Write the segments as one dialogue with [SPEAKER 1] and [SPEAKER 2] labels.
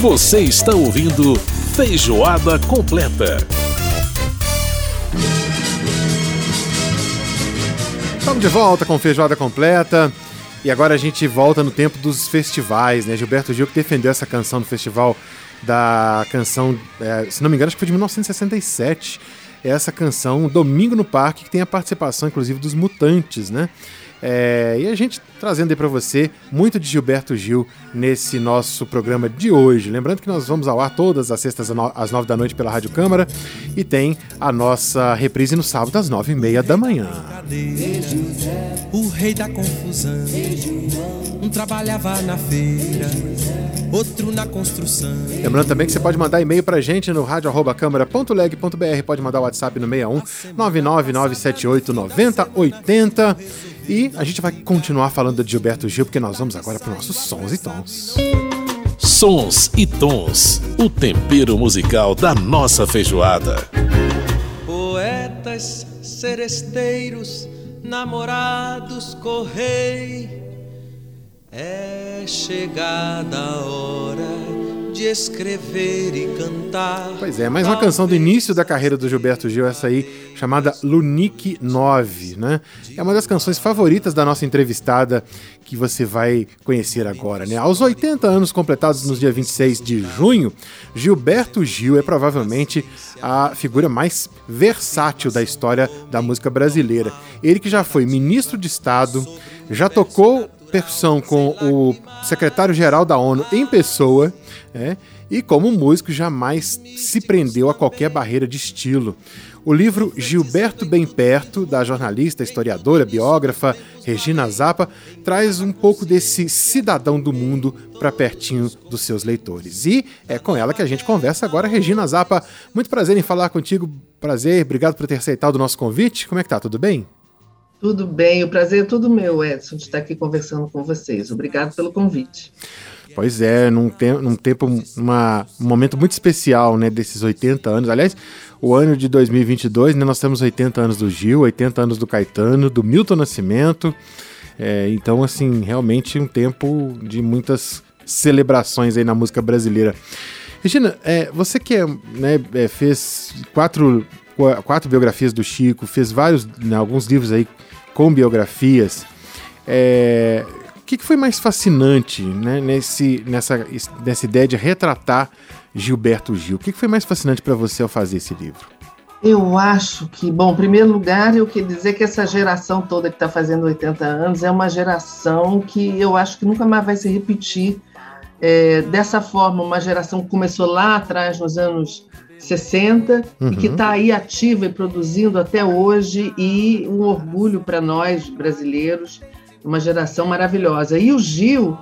[SPEAKER 1] Você está ouvindo Feijoada Completa.
[SPEAKER 2] Estamos de volta com Feijoada Completa. E agora a gente volta no tempo dos festivais, né? Gilberto Gil que defendeu essa canção no festival da canção, é, se não me engano, acho que foi de 1967. É essa canção Domingo no Parque, que tem a participação, inclusive, dos Mutantes, né? É, e a gente trazendo aí para você muito de Gilberto Gil nesse nosso programa de hoje. Lembrando que nós vamos ao ar todas as sextas às nove da noite pela Rádio Câmara e tem a nossa reprise no sábado às nove e meia da manhã. O rei da confusão, um trabalhava na feira outro na construção. Lembrando também que você pode mandar e-mail pra gente no rádio.câmara.leg.br, pode mandar o WhatsApp no 61 99978 9080. E a gente vai continuar falando de Gilberto Gil, porque nós vamos agora para nossos sons e tons.
[SPEAKER 1] Sons e tons, o tempero musical da nossa feijoada.
[SPEAKER 3] Poetas, seresteiros, namorados, correi é chegada a hora de escrever e cantar.
[SPEAKER 2] Pois é, mais uma canção do início da carreira do Gilberto Gil, essa aí, chamada Lunique 9, né? É uma das canções favoritas da nossa entrevistada que você vai conhecer agora, né? Aos 80 anos completados no dia 26 de junho, Gilberto Gil é provavelmente a figura mais versátil da história da música brasileira. Ele que já foi ministro de Estado, já tocou percussão com o secretário-geral da ONU em pessoa, né? e como músico jamais se prendeu a qualquer barreira de estilo. O livro Gilberto Bem Perto, da jornalista, historiadora, biógrafa Regina Zappa, traz um pouco desse cidadão do mundo para pertinho dos seus leitores. E é com ela que a gente conversa agora. Regina Zappa, muito prazer em falar contigo. Prazer, obrigado por ter aceitado o nosso convite. Como é que tá? Tudo bem?
[SPEAKER 4] Tudo bem, o prazer é todo meu, Edson, de estar aqui conversando com vocês. Obrigado pelo convite.
[SPEAKER 2] Pois é, num, te num tempo, uma, um momento muito especial, né, desses 80 anos. Aliás, o ano de 2022, né, nós temos 80 anos do Gil, 80 anos do Caetano, do Milton Nascimento. É, então, assim, realmente um tempo de muitas celebrações aí na música brasileira. Regina, é, você que é, né, é, fez quatro, quatro biografias do Chico, fez vários, né, alguns livros aí com biografias. É, o que, foi mais fascinante né, nesse, nessa, nessa ideia de retratar Gilberto Gil? O que, foi mais fascinante para você ao fazer esse livro?
[SPEAKER 4] Eu acho que, bom, em primeiro lugar, eu queria dizer que essa geração toda que está fazendo 80 anos é uma geração que eu acho que nunca mais vai se repetir é, dessa forma. Uma geração que começou lá atrás, nos anos 60 uhum. e que está uhum. aí ativa e produzindo até hoje e um orgulho para nós brasileiros, uma geração maravilhosa. E o Gil,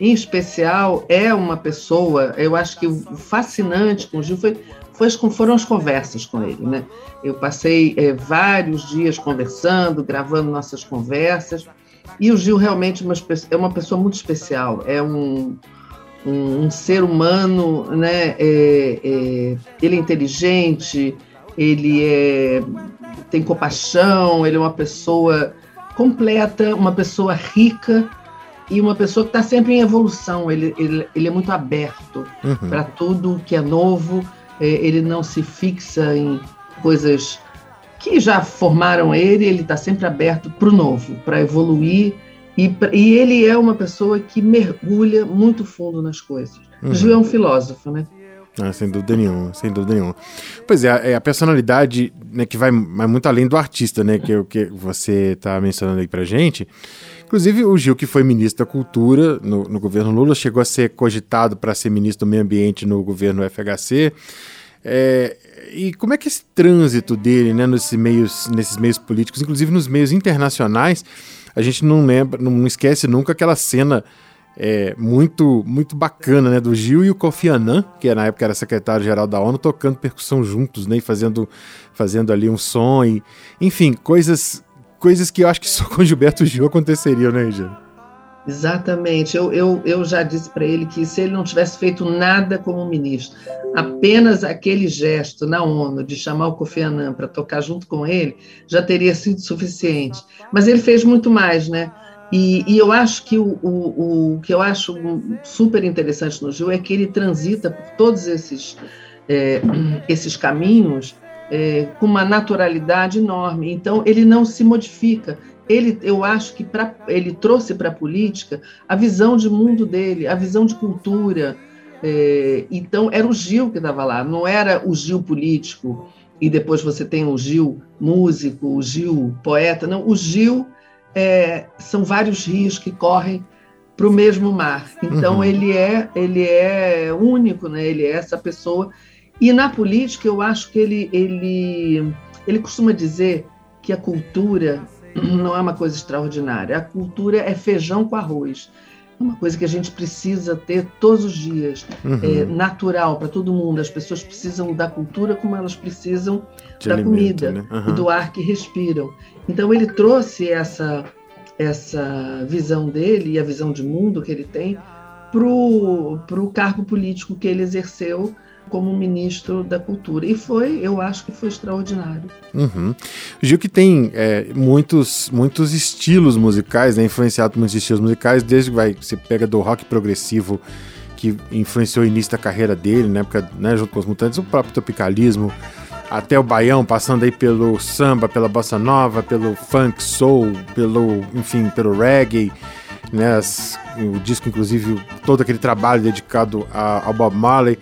[SPEAKER 4] em especial, é uma pessoa, eu acho que o fascinante com o Gil foi, foi foram as conversas com ele, né? Eu passei é, vários dias conversando, gravando nossas conversas, e o Gil realmente é uma pessoa muito especial, é um um, um ser humano, né? É, é, ele é inteligente, ele é, tem compaixão, ele é uma pessoa completa, uma pessoa rica e uma pessoa que está sempre em evolução. Ele, ele, ele é muito aberto uhum. para tudo que é novo, é, ele não se fixa em coisas que já formaram ele, ele está sempre aberto para o novo, para evoluir e, e, ele é uma pessoa que mergulha muito fundo nas coisas. Uhum. Gil é um filósofo, né?
[SPEAKER 2] Ah, sem dúvida nenhuma, sem dúvida nenhuma. Pois é, é a personalidade né, que vai, vai, muito além do artista, né? Que, que você está mencionando aí pra gente. Inclusive, o Gil, que foi ministro da Cultura no, no governo Lula, chegou a ser cogitado para ser ministro do Meio Ambiente no governo FHC. É, e como é que esse trânsito dele né, nesses, meios, nesses meios políticos, inclusive nos meios internacionais, a gente não lembra, não esquece nunca aquela cena é, muito muito bacana, né, do Gil e o Kofi Annan, que na época era secretário-geral da ONU, tocando percussão juntos, né, e fazendo, fazendo ali um som, e, enfim, coisas coisas que eu acho que só com Gilberto Gil aconteceriam, né, Regina?
[SPEAKER 4] Exatamente. Eu, eu, eu já disse para ele que se ele não tivesse feito nada como ministro, apenas aquele gesto na ONU de chamar o Kofi Annan para tocar junto com ele, já teria sido suficiente. Mas ele fez muito mais, né? E, e, eu acho que o, o, o, que eu acho super interessante no Gil é que ele transita por todos esses, é, esses caminhos é, com uma naturalidade enorme. Então, ele não se modifica. Ele, eu acho que pra, ele trouxe para a política a visão de mundo dele, a visão de cultura. É, então, era o Gil que estava lá, não era o Gil político, e depois você tem o Gil músico, o Gil poeta. Não, o Gil é, são vários rios que correm para o mesmo mar. Então, uhum. ele, é, ele é único, né? ele é essa pessoa e na política, eu acho que ele, ele, ele costuma dizer que a cultura não é uma coisa extraordinária. A cultura é feijão com arroz. É uma coisa que a gente precisa ter todos os dias, uhum. é natural para todo mundo. As pessoas precisam da cultura como elas precisam De da alimento, comida né? uhum. e do ar que respiram. Então ele trouxe essa essa visão dele e a visão de mundo que ele tem para o cargo político que ele exerceu como ministro da Cultura. E foi, eu acho que foi extraordinário.
[SPEAKER 2] Uhum. Gil que tem é, muitos, muitos estilos musicais, né, influenciado por muitos estilos musicais, desde que vai, você pega do rock progressivo, que influenciou o início da carreira dele, né, porque, né, junto com os Mutantes, o próprio tropicalismo, até o baião, passando aí pelo samba, pela bossa nova, pelo funk, soul, pelo, enfim, pelo reggae, né, as, o disco, inclusive, todo aquele trabalho dedicado ao Bob Marley,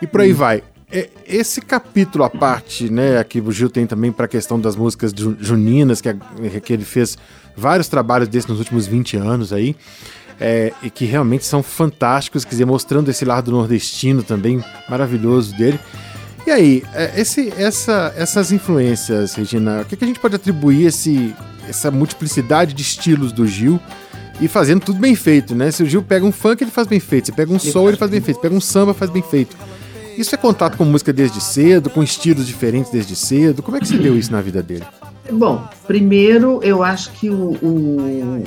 [SPEAKER 2] e por aí hum. vai. É, esse capítulo à parte, né, que o Gil tem também para a questão das músicas juninas, que, que ele fez vários trabalhos desses nos últimos 20 anos aí, é, e que realmente são fantásticos, quer dizer, mostrando esse lado nordestino também maravilhoso dele. E aí, é, esse, essa, essas influências, Regina, o que, que a gente pode atribuir esse, essa multiplicidade de estilos do Gil e fazendo tudo bem feito, né? Se o Gil pega um funk, ele faz bem feito. Se pega um soul, ele faz bem feito. Se pega um samba, faz bem feito. Isso é contato com música desde cedo, com estilos diferentes desde cedo? Como é que se deu isso na vida dele?
[SPEAKER 4] Bom, primeiro eu acho que o, o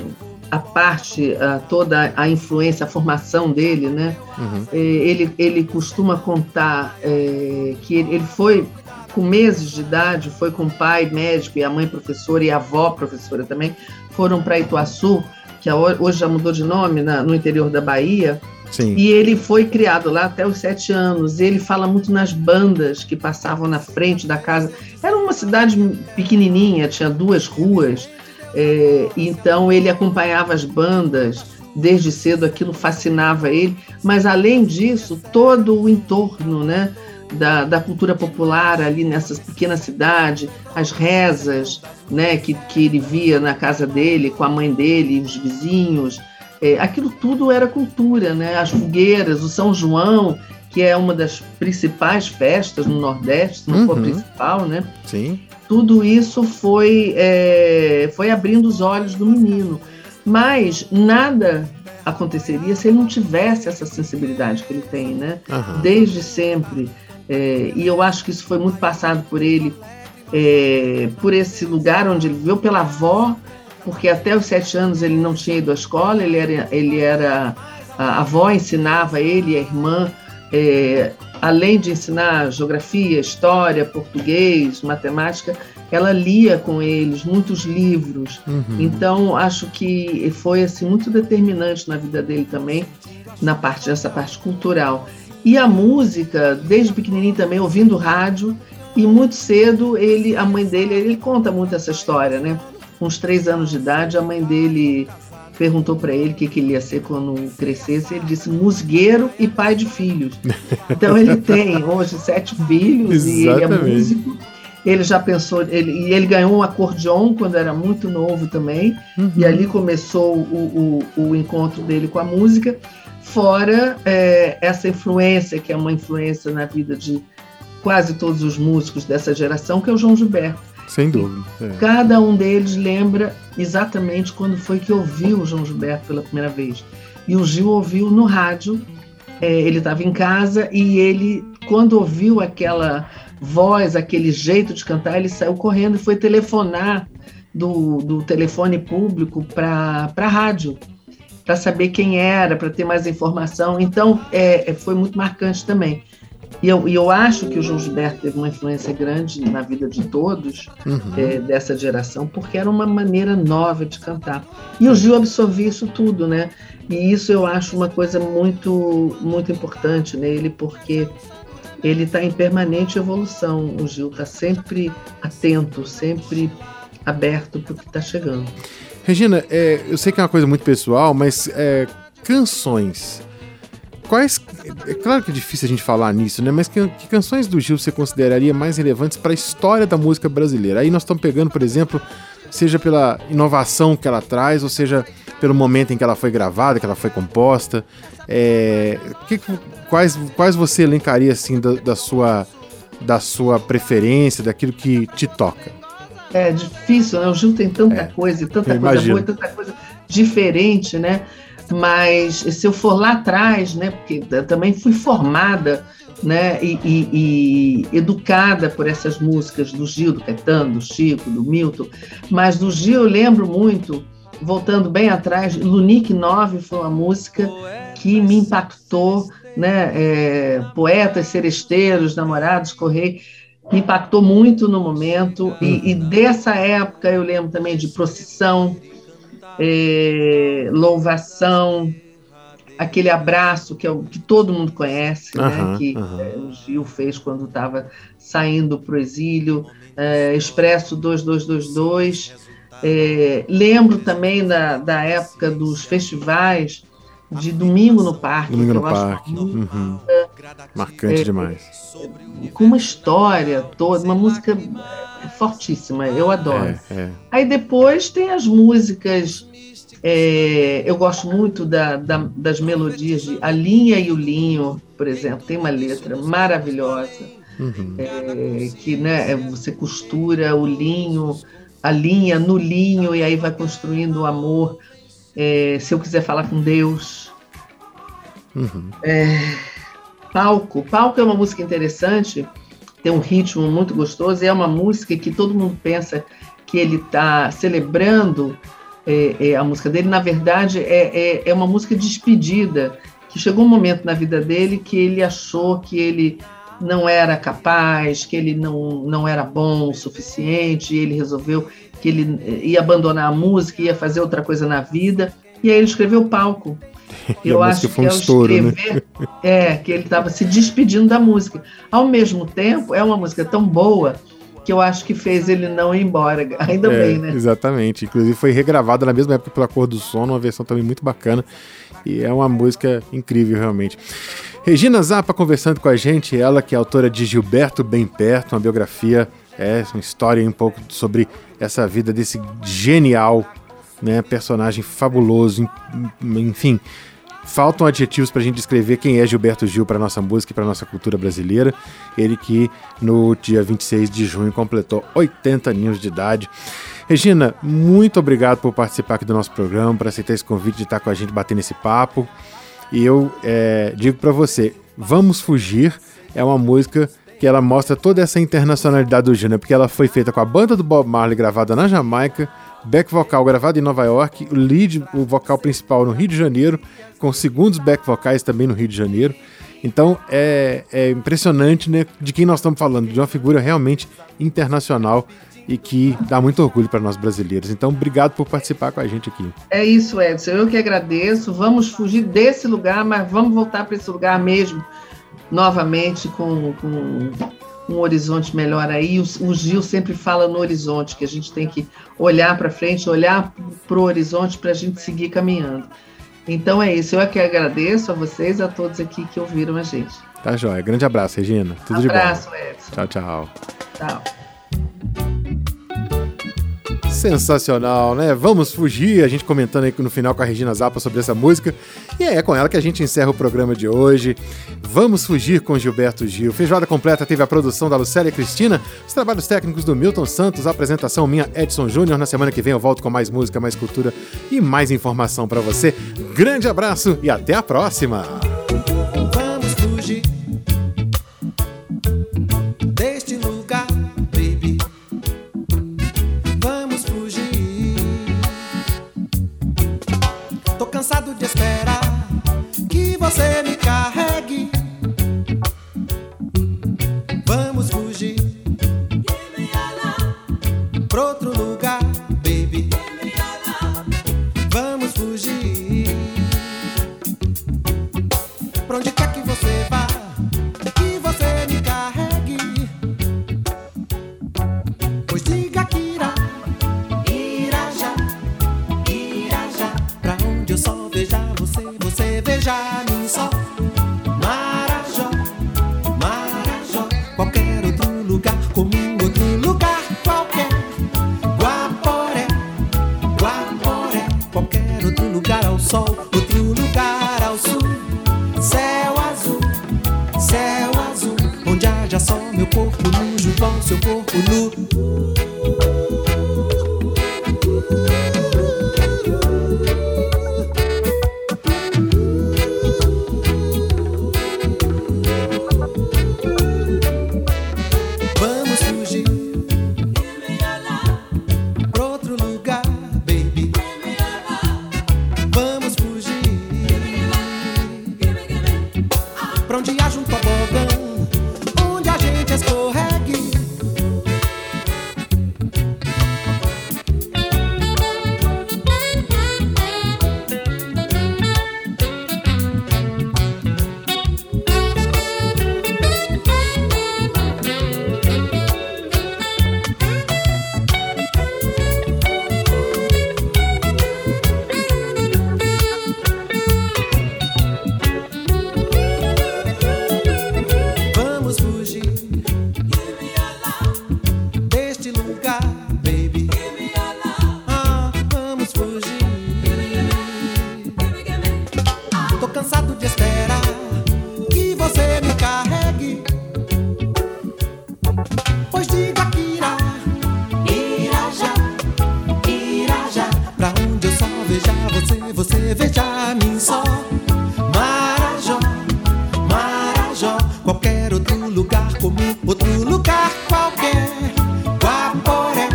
[SPEAKER 4] a parte, a, toda a influência, a formação dele, né? Uhum. É, ele, ele costuma contar é, que ele, ele foi com meses de idade, foi com o pai médico e a mãe professora e a avó professora também, foram para Ituaçu, que hoje já mudou de nome, na, no interior da Bahia, Sim. E ele foi criado lá até os sete anos. Ele fala muito nas bandas que passavam na frente da casa. Era uma cidade pequenininha, tinha duas ruas. É, então ele acompanhava as bandas desde cedo. Aquilo fascinava ele. Mas além disso, todo o entorno, né? Da, da, cultura popular ali nessa pequena cidade, as rezas né, que, que ele via na casa dele, com a mãe dele, os vizinhos, é, aquilo tudo era cultura, né? As fogueiras, o São João, que é uma das principais festas no Nordeste, se não uhum. for a principal, né?
[SPEAKER 2] Sim.
[SPEAKER 4] Tudo isso foi, é, foi abrindo os olhos do menino. Mas nada aconteceria se ele não tivesse essa sensibilidade que ele tem, né? Uhum. Desde sempre. É, e eu acho que isso foi muito passado por ele, é, por esse lugar onde ele viveu, pela avó, porque até os sete anos ele não tinha ido à escola, ele era, ele era a avó ensinava ele, a irmã, é, além de ensinar geografia, história, português, matemática, ela lia com eles muitos livros. Uhum. Então acho que foi assim muito determinante na vida dele também, na parte dessa parte cultural. E a música, desde pequenininho também ouvindo rádio, e muito cedo ele, a mãe dele, ele conta muito essa história, né? Com uns três anos de idade, a mãe dele perguntou para ele o que, que ele ia ser quando crescesse. Ele disse musgueiro e pai de filhos. Então ele tem hoje sete filhos e ele é músico. Ele já pensou, ele, e ele ganhou um acordeon quando era muito novo também, uhum. e ali começou o, o, o, encontro dele com a música, fora é, essa influência, que é uma influência na vida de quase todos os músicos dessa geração, que é o João Gilberto.
[SPEAKER 2] Sem dúvida. É.
[SPEAKER 4] Cada um deles lembra exatamente quando foi que ouviu o João Gilberto pela primeira vez. E o Gil ouviu no rádio, é, ele estava em casa e ele, quando ouviu aquela voz, aquele jeito de cantar, ele saiu correndo e foi telefonar do, do telefone público para a rádio, para saber quem era, para ter mais informação. Então, é, é, foi muito marcante também. E eu, e eu acho que o João Gilberto teve uma influência grande na vida de todos uhum. é, dessa geração, porque era uma maneira nova de cantar. E o Gil absorvia isso tudo, né? E isso eu acho uma coisa muito, muito importante nele, porque ele está em permanente evolução. O Gil está sempre atento, sempre aberto para o que está chegando.
[SPEAKER 2] Regina, é, eu sei que é uma coisa muito pessoal, mas é, canções Quais. É claro que é difícil a gente falar nisso, né? Mas que, que canções do Gil você consideraria mais relevantes para a história da música brasileira? Aí nós estamos pegando, por exemplo, seja pela inovação que ela traz, ou seja pelo momento em que ela foi gravada, que ela foi composta. É, que, quais, quais você elencaria assim da, da, sua, da sua preferência, daquilo que te toca?
[SPEAKER 4] É difícil, né? O Gil tem tanta é, coisa, tanta coisa boa, tanta coisa diferente, né? Mas se eu for lá atrás, né, porque também fui formada né, e, e, e, educada por essas músicas do Gil, do Caetano, do Chico, do Milton, mas do Gil eu lembro muito, voltando bem atrás, Lunique 9 foi uma música que me impactou, né, é, poetas, seresteiros, namorados, correio, me impactou muito no momento, e, e dessa época eu lembro também de Procissão, é, louvação, aquele abraço que, é o, que todo mundo conhece, né, que é, o Gil fez quando estava saindo para o exílio, é, Expresso 2222. É, lembro também da, da época dos festivais de Domingo no Parque.
[SPEAKER 2] Domingo no Parque. Uhum. Marcante é, demais.
[SPEAKER 4] Com uma história toda, uma música fortíssima, eu adoro. É, é. Aí depois tem as músicas é, eu gosto muito da, da, das melodias de A Linha e o Linho, por exemplo, tem uma letra maravilhosa, uhum. é, que né, é, você costura o linho, a linha no linho, e aí vai construindo o amor. É, se eu quiser falar com Deus. Uhum. É, palco. Palco é uma música interessante, tem um ritmo muito gostoso, e é uma música que todo mundo pensa que ele está celebrando é, é, a música dele, na verdade, é, é, é uma música despedida, que chegou um momento na vida dele que ele achou que ele não era capaz, que ele não, não era bom o suficiente, e ele resolveu que ele eh, ia abandonar a música, ia fazer outra coisa na vida, e aí ele escreveu Palco.
[SPEAKER 2] Eu acho que, um é estouro, né? escrever,
[SPEAKER 4] né? é, que ele estava se despedindo da música. Ao mesmo tempo, é uma música tão boa que eu acho que fez ele não ir embora. Ainda é, bem, né?
[SPEAKER 2] Exatamente. Inclusive foi regravada na mesma época pela Cor do Sono, uma versão também muito bacana. E é uma música incrível, realmente. Regina Zappa conversando com a gente, ela que é autora de Gilberto Bem Perto, uma biografia, é uma história um pouco sobre essa vida desse genial né, personagem fabuloso, enfim, Faltam adjetivos para a gente descrever quem é Gilberto Gil para nossa música e para nossa cultura brasileira. Ele que no dia 26 de junho completou 80 anos de idade. Regina, muito obrigado por participar aqui do nosso programa, por aceitar esse convite de estar com a gente batendo esse papo. E eu é, digo para você, Vamos Fugir é uma música que ela mostra toda essa internacionalidade do gênero, porque ela foi feita com a banda do Bob Marley gravada na Jamaica, back vocal gravado em Nova York, o lead, o vocal principal no Rio de Janeiro, com segundos back vocais também no Rio de Janeiro. Então é, é impressionante né, de quem nós estamos falando, de uma figura realmente internacional e que dá muito orgulho para nós brasileiros. Então, obrigado por participar com a gente aqui.
[SPEAKER 4] É isso, Edson. Eu que agradeço. Vamos fugir desse lugar, mas vamos voltar para esse lugar mesmo, novamente, com, com um horizonte melhor aí. O, Gil sempre fala no horizonte, que a gente tem que olhar para frente, olhar para o horizonte para a gente seguir caminhando. Então é isso. Eu aqui agradeço a vocês, a todos aqui que ouviram a gente.
[SPEAKER 2] Tá joia. Grande abraço, Regina. Tudo
[SPEAKER 4] abraço,
[SPEAKER 2] de
[SPEAKER 4] bom. Edson.
[SPEAKER 2] Tchau, tchau.
[SPEAKER 4] Tchau.
[SPEAKER 2] Sensacional, né? Vamos fugir, a gente comentando aí no final com a Regina Zappa sobre essa música. E é com ela que a gente encerra o programa de hoje. Vamos fugir com Gilberto Gil. Feijoada completa teve a produção da Lucélia Cristina, os trabalhos técnicos do Milton Santos, a apresentação minha Edson Júnior. Na semana que vem eu volto com mais música, mais cultura e mais informação para você. Grande abraço e até a próxima!
[SPEAKER 5] onde eu só
[SPEAKER 3] vejo você, você veja. Caminzó, Marajó, Marajó, qualquer outro lugar comigo, outro lugar qualquer. Guaporé,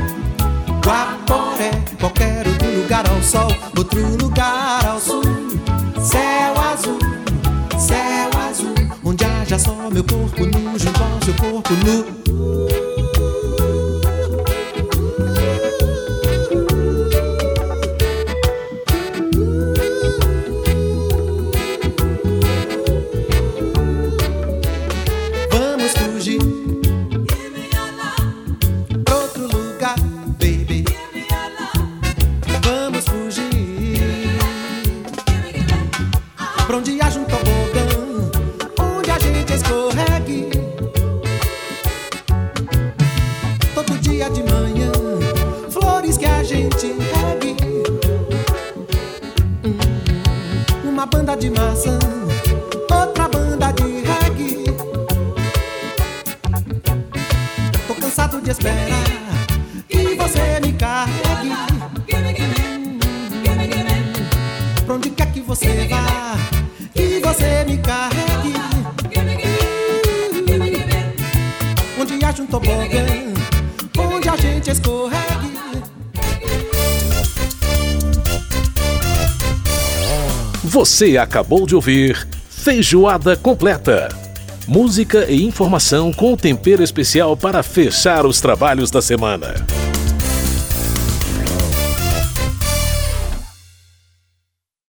[SPEAKER 3] Guaporé, qualquer outro lugar ao sol, outro lugar ao sul. Céu azul, céu azul, onde haja só meu corpo nu, junto ao seu corpo nu. hoje levar,
[SPEAKER 5] que você me carregue. Onde acha um tobogã, onde a gente escorregue.
[SPEAKER 1] Você acabou de ouvir Feijoada Completa. Música e informação com tempero especial para fechar os trabalhos da semana.